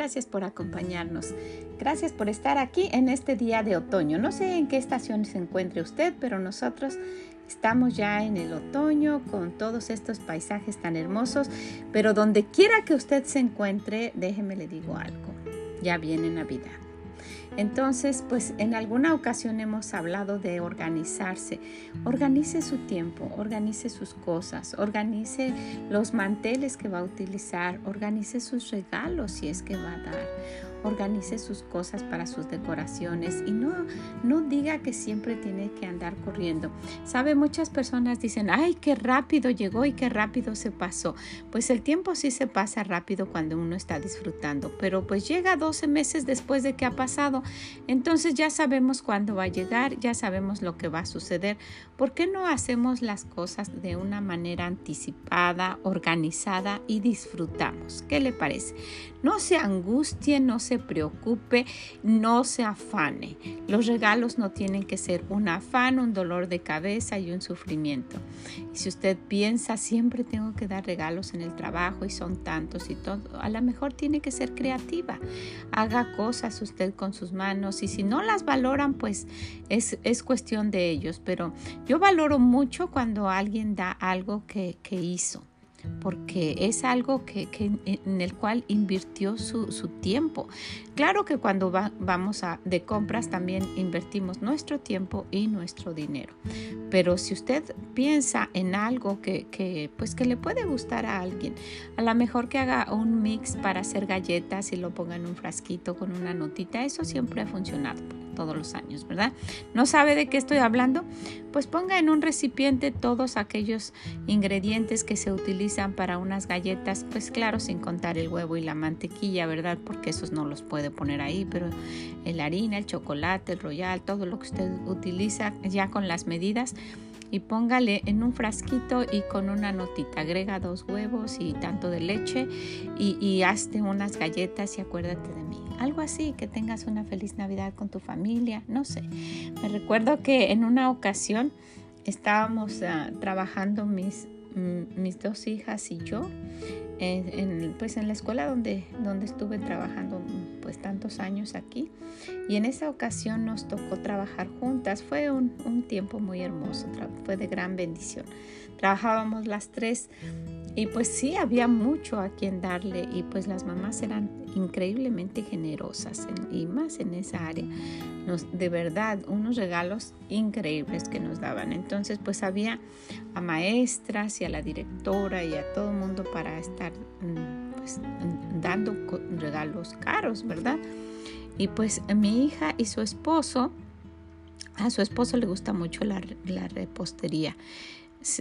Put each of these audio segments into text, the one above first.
Gracias por acompañarnos. Gracias por estar aquí en este día de otoño. No sé en qué estación se encuentre usted, pero nosotros estamos ya en el otoño con todos estos paisajes tan hermosos. Pero donde quiera que usted se encuentre, déjeme le digo algo. Ya viene Navidad. Entonces, pues en alguna ocasión hemos hablado de organizarse. Organice su tiempo, organice sus cosas, organice los manteles que va a utilizar, organice sus regalos si es que va a dar organice sus cosas para sus decoraciones y no, no diga que siempre tiene que andar corriendo. Sabe, muchas personas dicen, ay, qué rápido llegó y qué rápido se pasó. Pues el tiempo sí se pasa rápido cuando uno está disfrutando, pero pues llega 12 meses después de que ha pasado. Entonces ya sabemos cuándo va a llegar, ya sabemos lo que va a suceder. ¿Por qué no hacemos las cosas de una manera anticipada, organizada y disfrutamos? ¿Qué le parece? No se angustie, no se preocupe, no se afane. Los regalos no tienen que ser un afán, un dolor de cabeza y un sufrimiento. Y si usted piensa, siempre tengo que dar regalos en el trabajo y son tantos y todo, a lo mejor tiene que ser creativa. Haga cosas usted con sus manos y si no las valoran, pues es, es cuestión de ellos. Pero yo valoro mucho cuando alguien da algo que, que hizo porque es algo que, en el cual invirtió su, tiempo. Claro que cuando vamos a, de compras también invertimos nuestro tiempo y nuestro dinero, pero si usted piensa en algo que, pues que le puede gustar a alguien, a lo mejor que haga un mix para hacer galletas y lo ponga en un frasquito con una notita, eso siempre ha funcionado todos los años, ¿verdad? ¿No sabe de qué estoy hablando? Pues ponga en un recipiente todos aquellos ingredientes que se utilizan para unas galletas, pues claro, sin contar el huevo y la mantequilla, ¿verdad? Porque esos no los puede poner ahí, pero la harina, el chocolate, el royal, todo lo que usted utiliza ya con las medidas y póngale en un frasquito y con una notita. Agrega dos huevos y tanto de leche y, y hazte unas galletas y acuérdate de mí. Algo así, que tengas una feliz Navidad con tu familia, no sé. Me recuerdo que en una ocasión estábamos ah, trabajando mis, mm, mis dos hijas y yo en, pues en la escuela donde, donde estuve trabajando pues tantos años aquí y en esa ocasión nos tocó trabajar juntas. Fue un, un tiempo muy hermoso, fue de gran bendición. Trabajábamos las tres y pues sí, había mucho a quien darle y pues las mamás eran increíblemente generosas y más en esa área. De verdad, unos regalos increíbles que nos daban. Entonces pues había a maestras y a la directora y a todo el mundo para estar mm, pues, dando regalos caros, ¿verdad? Y pues mi hija y su esposo, a su esposo le gusta mucho la, la repostería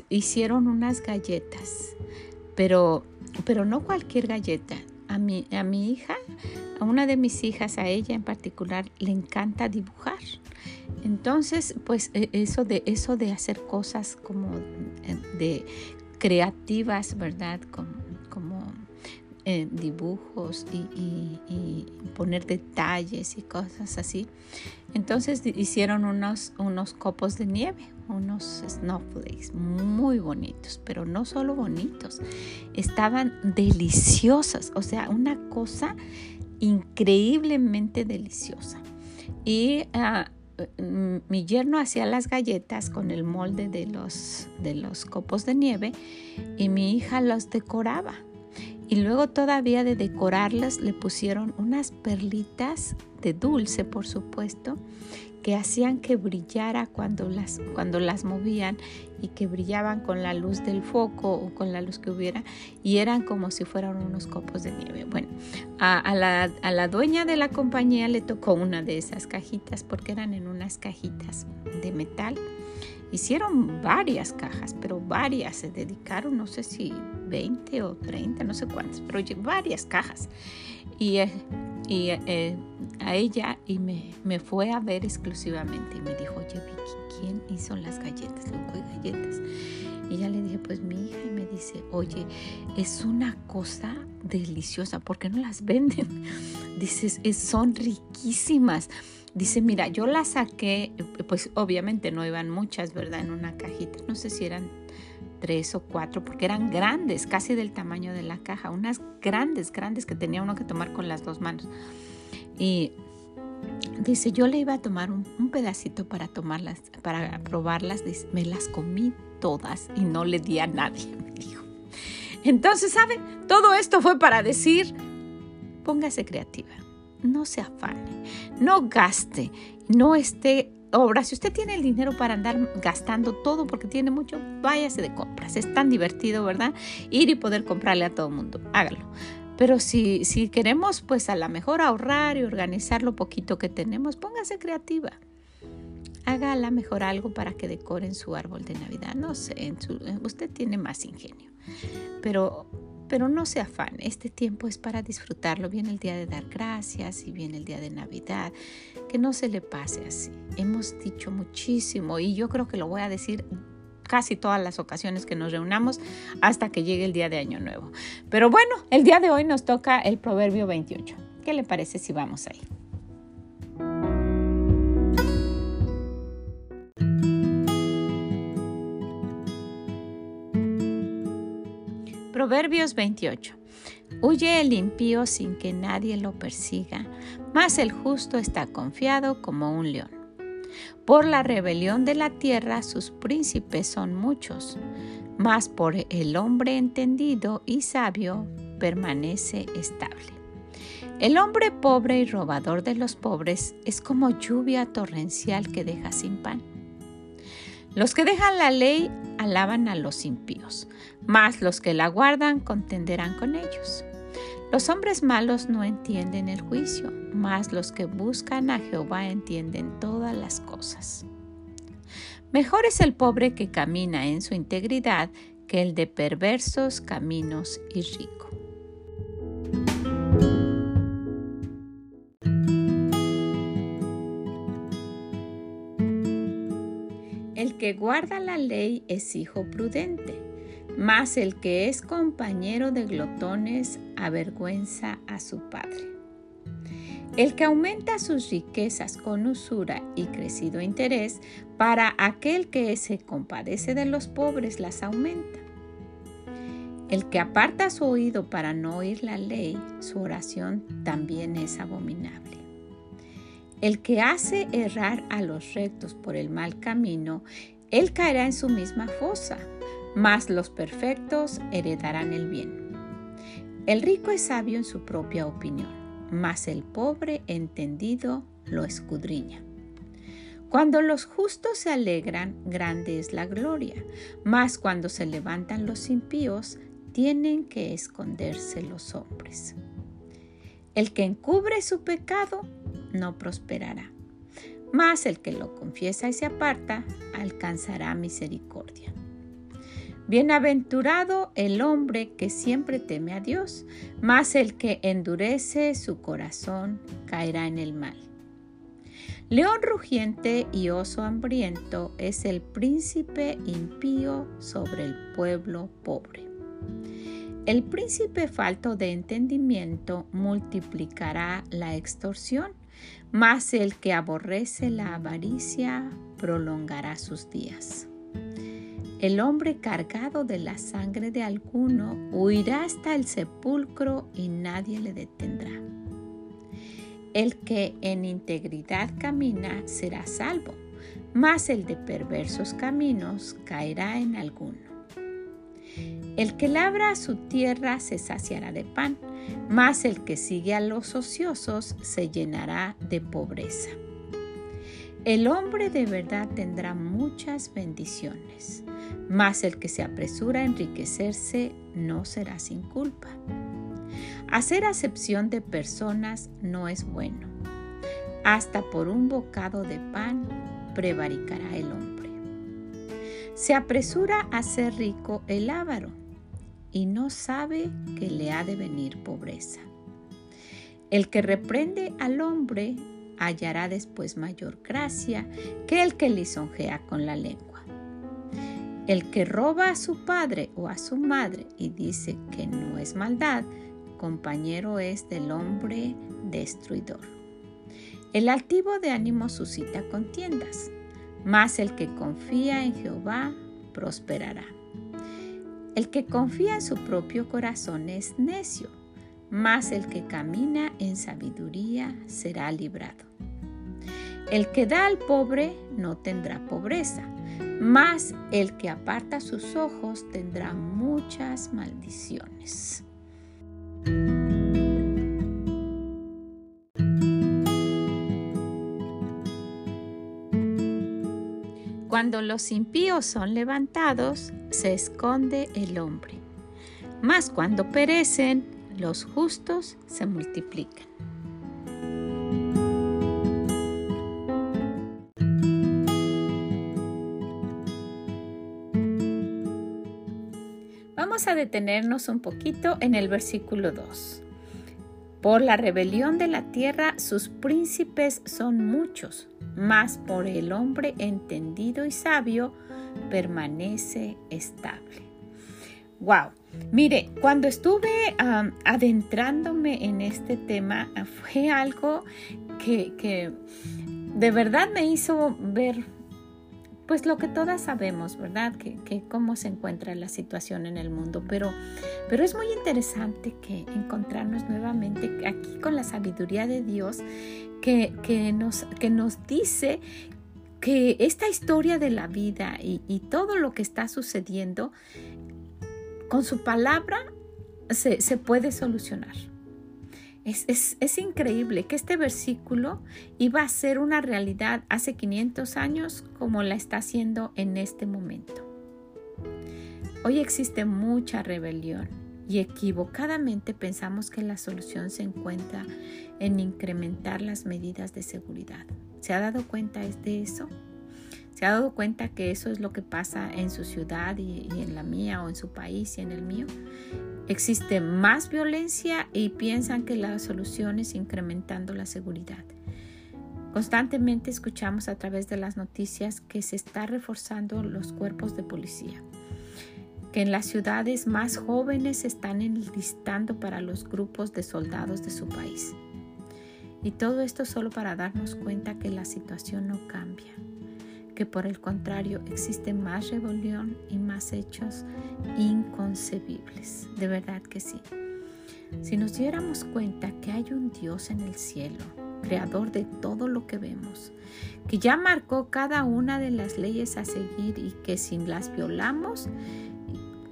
hicieron unas galletas, pero, pero no cualquier galleta. A mi, a mi hija, a una de mis hijas, a ella en particular, le encanta dibujar. Entonces, pues e, eso de, eso de hacer cosas como eh, de creativas, ¿verdad? Dibujos y, poner detalles y cosas así. Entonces hicieron unos, unos copos de nieve, unos snowflakes muy bonitos, pero no solo bonitos, estaban deliciosos, o sea, una cosa increíblemente deliciosa. Y ah, mi yerno hacía las galletas con el molde de los, de los copos de nieve y mi hija los decoraba. Y luego todavía de decorarlas le pusieron unas perlitas de dulce, por supuesto, que hacían que brillara cuando las, cuando las movían y que brillaban con la luz del foco o con la luz que hubiera y eran como si fueran unos copos de nieve. Bueno, a, la, a la dueña de la compañía le tocó una de esas cajitas porque eran en unas cajitas de metal. Hicieron varias cajas, pero varias. Se dedicaron, no sé si 20 o 30, no sé cuántas, pero varias cajas. Y, eh, y eh, a ella y me, me, fue a ver exclusivamente y me dijo, oye Vicky, ¿quién hizo las galletas? Le galletas. Y ya le dije, pues mi hija, y me dice, oye, es una cosa deliciosa, ¿por qué no las venden? Dices, son riquísimas. Dice, mira, yo las saqué, pues obviamente no iban muchas, ¿verdad? En una cajita, no sé si eran tres o cuatro, porque eran grandes, casi del tamaño de la caja, unas grandes, grandes que tenía uno que tomar con las dos manos. Y dice, yo le iba a tomar un, pedacito para tomarlas, para probarlas, me las comí todas y no le di a nadie, me dijo. Entonces, ¿sabe? Todo esto fue para decir, póngase creativa, no se afane, no gaste, no esté Ahora, si usted tiene el dinero para andar gastando todo porque tiene mucho, váyase de compras. Es tan divertido, ¿verdad? Ir y poder comprarle a todo el mundo. Hágalo. Pero si, si queremos, pues a lo mejor ahorrar y organizar lo poquito que tenemos, póngase creativa. Haga a mejor algo para que decoren su árbol de Navidad. No sé, usted tiene más ingenio. Pero pero no se afane, este tiempo es para disfrutarlo. Viene el día de dar gracias y viene el día de Navidad. Que no se le pase así. Hemos dicho muchísimo y yo creo que lo voy a decir casi todas las ocasiones que nos reunamos hasta que llegue el día de Año Nuevo. Pero bueno, el día de hoy nos toca el Proverbio 28. ¿Qué le parece si vamos ahí? Proverbios 28. Huye el impío sin que nadie lo persiga, mas el justo está confiado como un león. Por la rebelión de la tierra sus príncipes son muchos, mas por el hombre entendido y sabio permanece estable. El hombre pobre y robador de los pobres es como lluvia torrencial que deja sin pan. Los que dejan la ley alaban a los impíos, mas los que la guardan contenderán con ellos. Los hombres malos no entienden el juicio, mas los que buscan a Jehová entienden todas las cosas. Mejor es el pobre que camina en su integridad que el de perversos caminos y rico. Que guarda la ley es hijo prudente, mas el que es compañero de glotones avergüenza a su padre. El que aumenta sus riquezas con usura y crecido interés, para aquel que se compadece de los pobres las aumenta. El que aparta su oído para no oír la ley, su oración también es abominable. El que hace errar a los rectos por el mal camino, él caerá en su misma fosa, mas los perfectos heredarán el bien. El rico es sabio en su propia opinión, mas el pobre entendido lo escudriña. Cuando los justos se alegran, grande es la gloria, mas cuando se levantan los impíos, tienen que esconderse los hombres. El que encubre su pecado no prosperará. Mas el que lo confiesa y se aparta alcanzará misericordia. Bienaventurado el hombre que siempre teme a Dios, mas el que endurece su corazón caerá en el mal. León rugiente y oso hambriento es el príncipe impío sobre el pueblo pobre. El príncipe falto de entendimiento multiplicará la extorsión mas el que aborrece la avaricia prolongará sus días. El hombre cargado de la sangre de alguno huirá hasta el sepulcro y nadie le detendrá. El que en integridad camina será salvo, mas el de perversos caminos caerá en alguno. El que labra su tierra se saciará de pan, mas el que sigue a los ociosos se llenará de pobreza. El hombre de verdad tendrá muchas bendiciones, mas el que se apresura a enriquecerse no será sin culpa. Hacer acepción de personas no es bueno. Hasta por un bocado de pan prevaricará el hombre. Se apresura a ser rico el avaro y no sabe que le ha de venir pobreza. El que reprende al hombre hallará después mayor gracia que el que lisonjea con la lengua. El que roba a su padre o a su madre y dice que no es maldad, compañero es del hombre destruidor. El altivo de ánimo suscita contiendas, mas el que confía en Jehová prosperará. El que confía en su propio corazón es necio, mas el que camina en sabiduría será librado. El que da al pobre no tendrá pobreza, mas el que aparta sus ojos tendrá muchas maldiciones. Cuando los impíos son levantados, se esconde el hombre. Mas cuando perecen, los justos se multiplican. Vamos a detenernos un poquito en el versículo 2. Por la rebelión de la tierra sus príncipes son muchos, mas por el hombre entendido y sabio permanece estable. Wow. Mire, cuando estuve adentrándome en este tema, fue algo que, que de verdad me hizo ver pues lo que todas sabemos, ¿verdad? Que, cómo se encuentra la situación en el mundo. Pero, pero es muy interesante que encontrarnos nuevamente aquí con la sabiduría de Dios que, que, nos, que nos dice que esta historia de la vida y, y todo lo que está sucediendo, con su palabra se, se puede solucionar. Es, increíble que este versículo iba a ser una realidad hace 500 años como la está haciendo en este momento. Hoy existe mucha rebelión y equivocadamente pensamos que la solución se encuentra en incrementar las medidas de seguridad. ¿Se ha dado cuenta de eso? ¿Se ha dado cuenta que eso es lo que pasa en su ciudad y, en la mía o en su país y en el mío? Existe más violencia y piensan que la solución es incrementando la seguridad. Constantemente escuchamos a través de las noticias que se está reforzando los cuerpos de policía, que en las ciudades más jóvenes se están enlistando para los grupos de soldados de su país. Y todo esto solo para darnos cuenta que la situación no cambia que por el contrario existe más rebelión y más hechos inconcebibles. De verdad que sí. Si nos diéramos cuenta que hay un Dios en el cielo, creador de todo lo que vemos, que ya marcó cada una de las leyes a seguir y que si las violamos,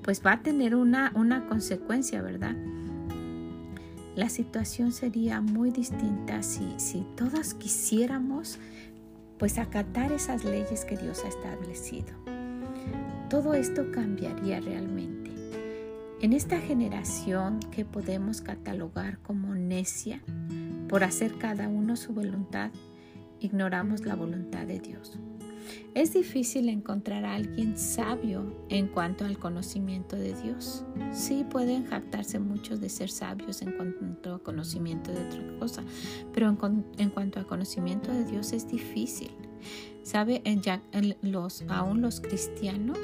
pues va a tener una, una consecuencia, ¿verdad? La situación sería muy distinta si, si todas quisiéramos pues acatar esas leyes que Dios ha establecido. Todo esto cambiaría realmente. En esta generación que podemos catalogar como necia por hacer cada uno su voluntad, ignoramos la voluntad de Dios. Es difícil encontrar a alguien sabio en cuanto al conocimiento de Dios. Sí, pueden jactarse muchos de ser sabios en cuanto a conocimiento de otra cosa, pero en, cuanto a conocimiento de Dios es difícil. ¿Sabe? los, aún los cristianos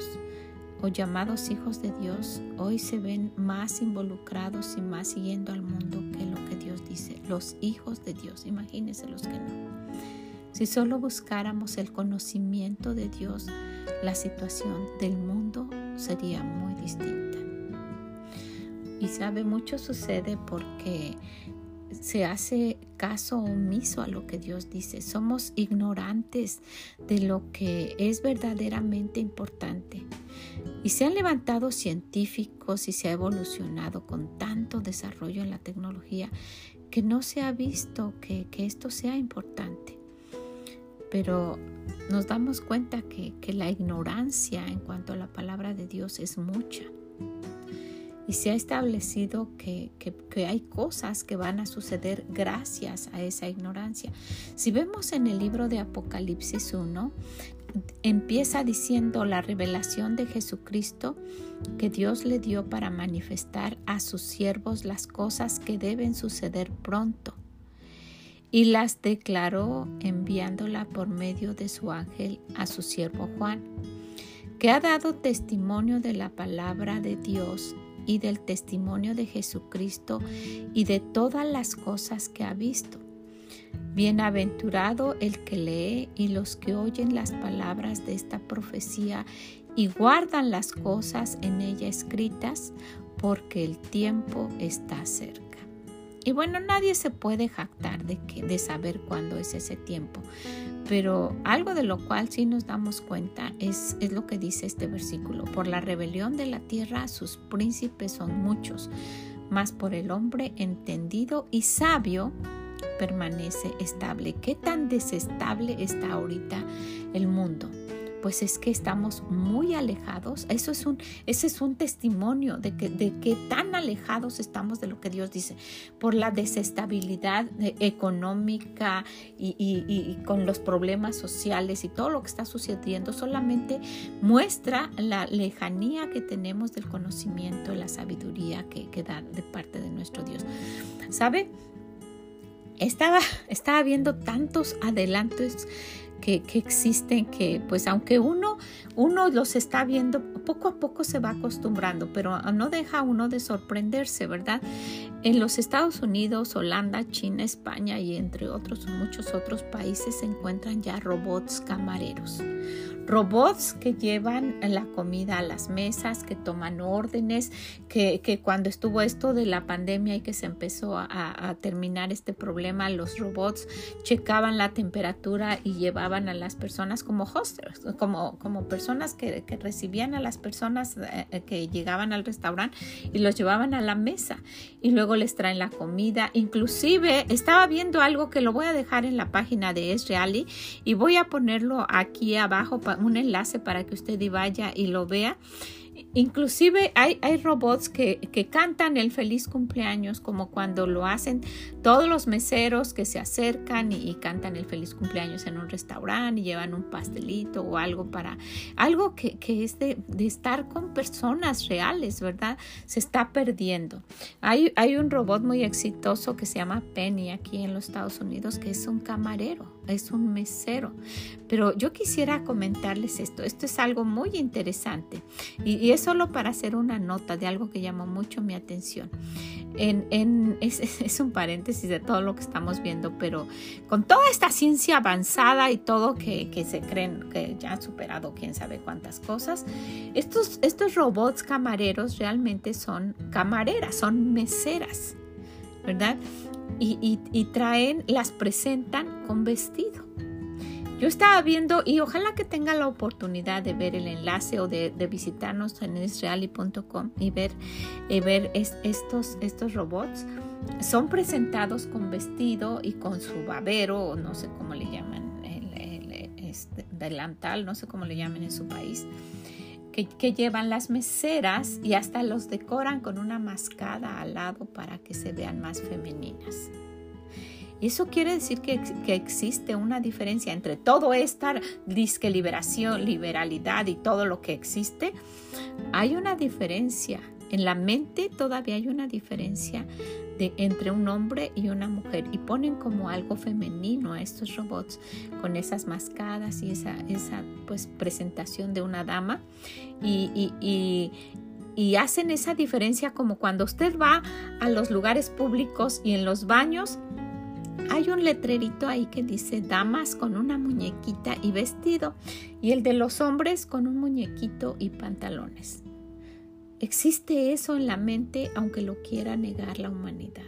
o llamados hijos de Dios hoy se ven más involucrados y más siguiendo al mundo que lo que Dios dice. Los hijos de Dios, imagínense los que no. Si solo buscáramos el conocimiento de Dios, la situación del mundo sería muy distinta. Y sabe, mucho sucede porque se hace caso omiso a lo que Dios dice. Somos ignorantes de lo que es verdaderamente importante. Y se han levantado científicos y se ha evolucionado con tanto desarrollo en la tecnología que no se ha visto que, que esto sea importante. Pero nos damos cuenta que, la ignorancia en cuanto a la palabra de Dios es mucha. Y se ha establecido que, que, hay cosas que van a suceder gracias a esa ignorancia. Si vemos en el libro de Apocalipsis 1, empieza diciendo la revelación de Jesucristo que Dios le dio para manifestar a sus siervos las cosas que deben suceder pronto y las declaró enviándola por medio de su ángel a su siervo Juan, que ha dado testimonio de la palabra de Dios y del testimonio de Jesucristo y de todas las cosas que ha visto. Bienaventurado el que lee y los que oyen las palabras de esta profecía y guardan las cosas en ella escritas, porque el tiempo está cerca. Y bueno, nadie se puede jactar de, saber cuándo es ese tiempo, pero algo de lo cual sí nos damos cuenta es, es lo que dice este versículo. Por la rebelión de la tierra sus príncipes son muchos, mas por el hombre entendido y sabio permanece estable. ¿Qué tan desestable está ahorita el mundo? Pues es que estamos muy alejados. Eso es un, ese es un testimonio de que, de tan alejados estamos de lo que Dios dice, por la desestabilidad eh, económica y, y, con los problemas sociales y todo lo que está sucediendo, solamente muestra la lejanía que tenemos del conocimiento, la sabiduría que, que da de parte de nuestro Dios. ¿Sabe? Estaba, estaba viendo tantos adelantos que, existen, que pues aunque uno, uno los está viendo, poco a poco se va acostumbrando, pero no deja uno de sorprenderse, ¿verdad? En los Estados Unidos, Holanda, China, España y entre otros muchos otros países se encuentran ya robots camareros robots que llevan la comida a las mesas, que toman órdenes, que, cuando estuvo esto de la pandemia y que se empezó a, terminar este problema, los robots checaban la temperatura y llevaban a las personas como hosters, como, como personas que, recibían a las personas eh, que llegaban al restaurante y los llevaban a la mesa y luego les traen la comida. Inclusive estaba viendo algo que lo voy a dejar en la página de Esreali y voy a ponerlo aquí abajo para un enlace para que usted vaya y lo vea. Inclusive hay, hay robots que, que, cantan el feliz cumpleaños, como cuando lo hacen todos los meseros que se acercan y, cantan el feliz cumpleaños en un restaurante y llevan un pastelito o algo para algo que, que es de, de, estar con personas reales, ¿verdad? Se está perdiendo. Hay, hay un robot muy exitoso que se llama Penny aquí en los Estados Unidos, que es un camarero, es un mesero. Pero yo quisiera comentarles esto. Esto es algo muy interesante y, es solo para hacer una nota de algo que llamó mucho mi atención. En, es, un paréntesis de todo lo que estamos viendo, pero con toda esta ciencia avanzada y todo que, se creen que ya han superado quién sabe cuántas cosas, estos, estos robots camareros realmente son camareras, son meseras, ¿verdad? Y, y traen, las presentan con vestido. Yo estaba viendo y ojalá que tenga la oportunidad de ver el enlace o de, visitarnos en israeli.com y ver, y ver estos, estos robots. Son presentados con vestido y con su babero, o no sé cómo le llaman, el, este, delantal, no sé cómo le llaman en su país. Que, que, llevan las meseras y hasta los decoran con una mascada al lado para que se vean más femeninas. Eso quiere decir que, existe una diferencia entre todo esta disque liberación, liberalidad y todo lo que existe. Hay una diferencia. En la mente todavía hay una diferencia entre un hombre y una mujer y ponen como algo femenino a estos robots con esas mascadas y esa, esa pues, presentación de una dama y, y, y hacen esa diferencia como cuando usted va a los lugares públicos y en los baños hay un letrerito ahí que dice damas con una muñequita y vestido y el de los hombres con un muñequito y pantalones. Existe eso en la mente aunque lo quiera negar la humanidad.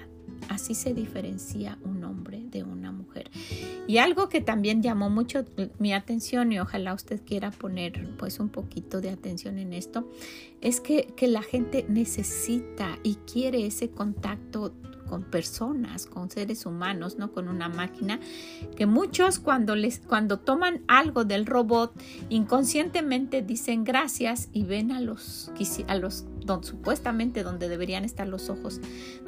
Así se diferencia un hombre de una mujer. Y algo que también llamó mucho mi atención y ojalá usted quiera poner pues un poquito de atención en esto, es que, que la gente necesita y quiere ese contacto con personas, con seres humanos, no con una máquina, que muchos cuando les cuando toman algo del robot inconscientemente dicen gracias y ven a los a los supuestamente donde deberían estar los ojos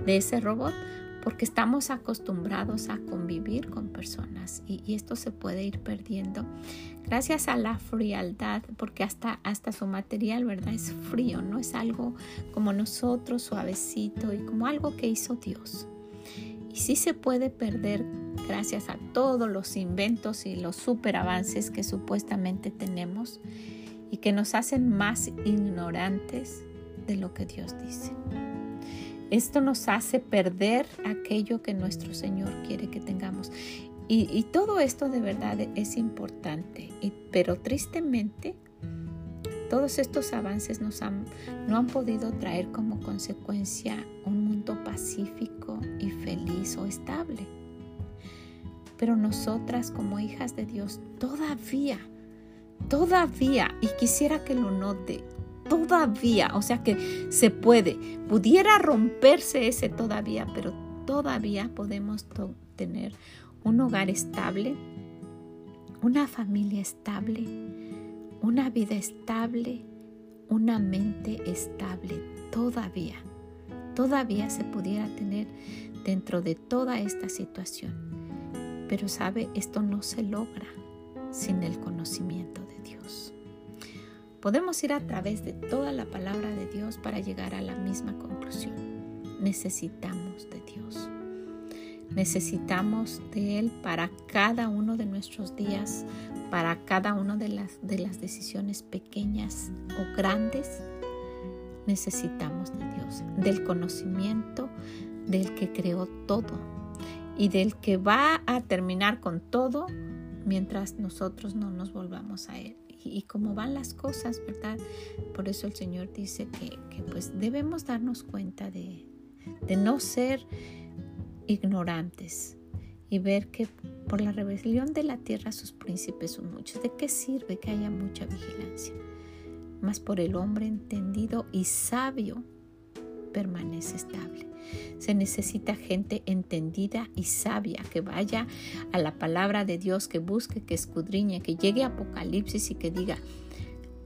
de ese robot, porque estamos acostumbrados a convivir con personas y, esto se puede ir perdiendo gracias a la frialdad, porque hasta, hasta su material, ¿verdad? Es frío, no es algo como nosotros, suavecito y como algo que hizo Dios. Y sí se puede perder gracias a todos los inventos y los super avances que supuestamente tenemos y que nos hacen más ignorantes de lo que Dios dice. Esto nos hace perder aquello que nuestro Señor quiere que tengamos. Y, todo esto de verdad es importante, pero tristemente todos estos avances no han podido traer como consecuencia un mundo pacífico y feliz o estable. Pero nosotras como hijas de Dios todavía, todavía, y quisiera que lo note, todavía, o sea que se puede, pudiera romperse ese todavía, pero todavía podemos tener un hogar estable, una familia estable, una vida estable, una mente estable, todavía, todavía se pudiera tener dentro de toda esta situación. Pero sabe, esto no se logra sin el conocimiento de Dios. Podemos ir a través de toda la palabra de Dios para llegar a la misma conclusión. Necesitamos de Dios. Necesitamos de Él para cada uno de nuestros días, para cada una de las, de las decisiones pequeñas o grandes. Necesitamos de Dios, del conocimiento del que creó todo y del que va a terminar con todo mientras nosotros no nos volvamos a Él y, cómo van las cosas, ¿verdad? Por eso el Señor dice que, pues debemos darnos cuenta de, de no ser ignorantes y ver que por la rebelión de la tierra sus príncipes son muchos. ¿De qué sirve que haya mucha vigilancia? Mas por el hombre entendido y sabio permanece estable. Se necesita gente entendida y sabia que vaya a la palabra de Dios, que busque, que escudriñe, que llegue a Apocalipsis y que diga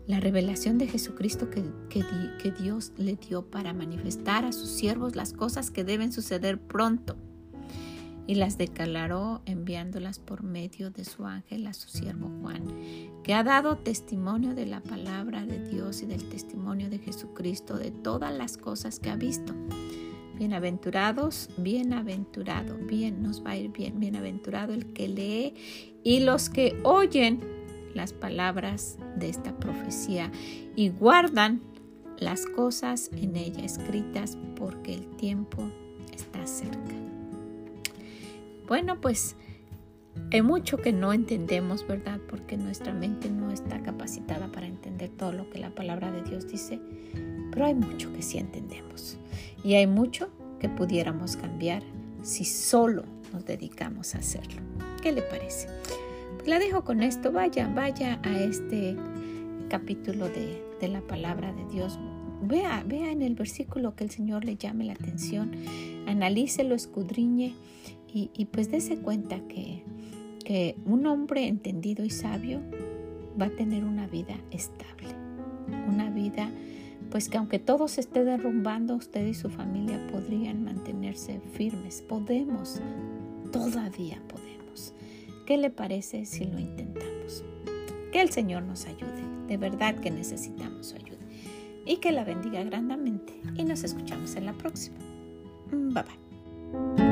la revelación de Jesucristo que, que Dios le dio para manifestar a sus siervos las cosas que deben suceder pronto y las declaró enviándolas por medio de su ángel a su siervo Juan, que ha dado testimonio de la palabra de Dios y del testimonio de Jesucristo, de todas las cosas que ha visto. Bienaventurados, bienaventurado, bien nos va a ir bien, bienaventurado el que lee y los que oyen las palabras de esta profecía y guardan las cosas en ella escritas porque el tiempo está cerca. Bueno, pues hay mucho que no entendemos, ¿verdad? Porque nuestra mente no está capacitada para entender todo lo que la palabra de Dios dice, pero hay mucho que sí entendemos. Y hay mucho que pudiéramos cambiar si solo nos dedicamos a hacerlo. ¿Qué le parece? La dejo con esto. Vaya, vaya a este capítulo de, de la palabra de Dios. Vea, vea en el versículo que el Señor le llame la atención. Analícelo, escudriñe y, pues dése cuenta que, que un hombre entendido y sabio va a tener una vida estable. Una vida pues que aunque todo se esté derrumbando, usted y su familia podrían mantenerse firmes. Podemos, todavía podemos. ¿Qué le parece si lo intentamos? Que el Señor nos ayude, de verdad que necesitamos su ayuda. Y que la bendiga grandemente. Y nos escuchamos en la próxima. Bye bye.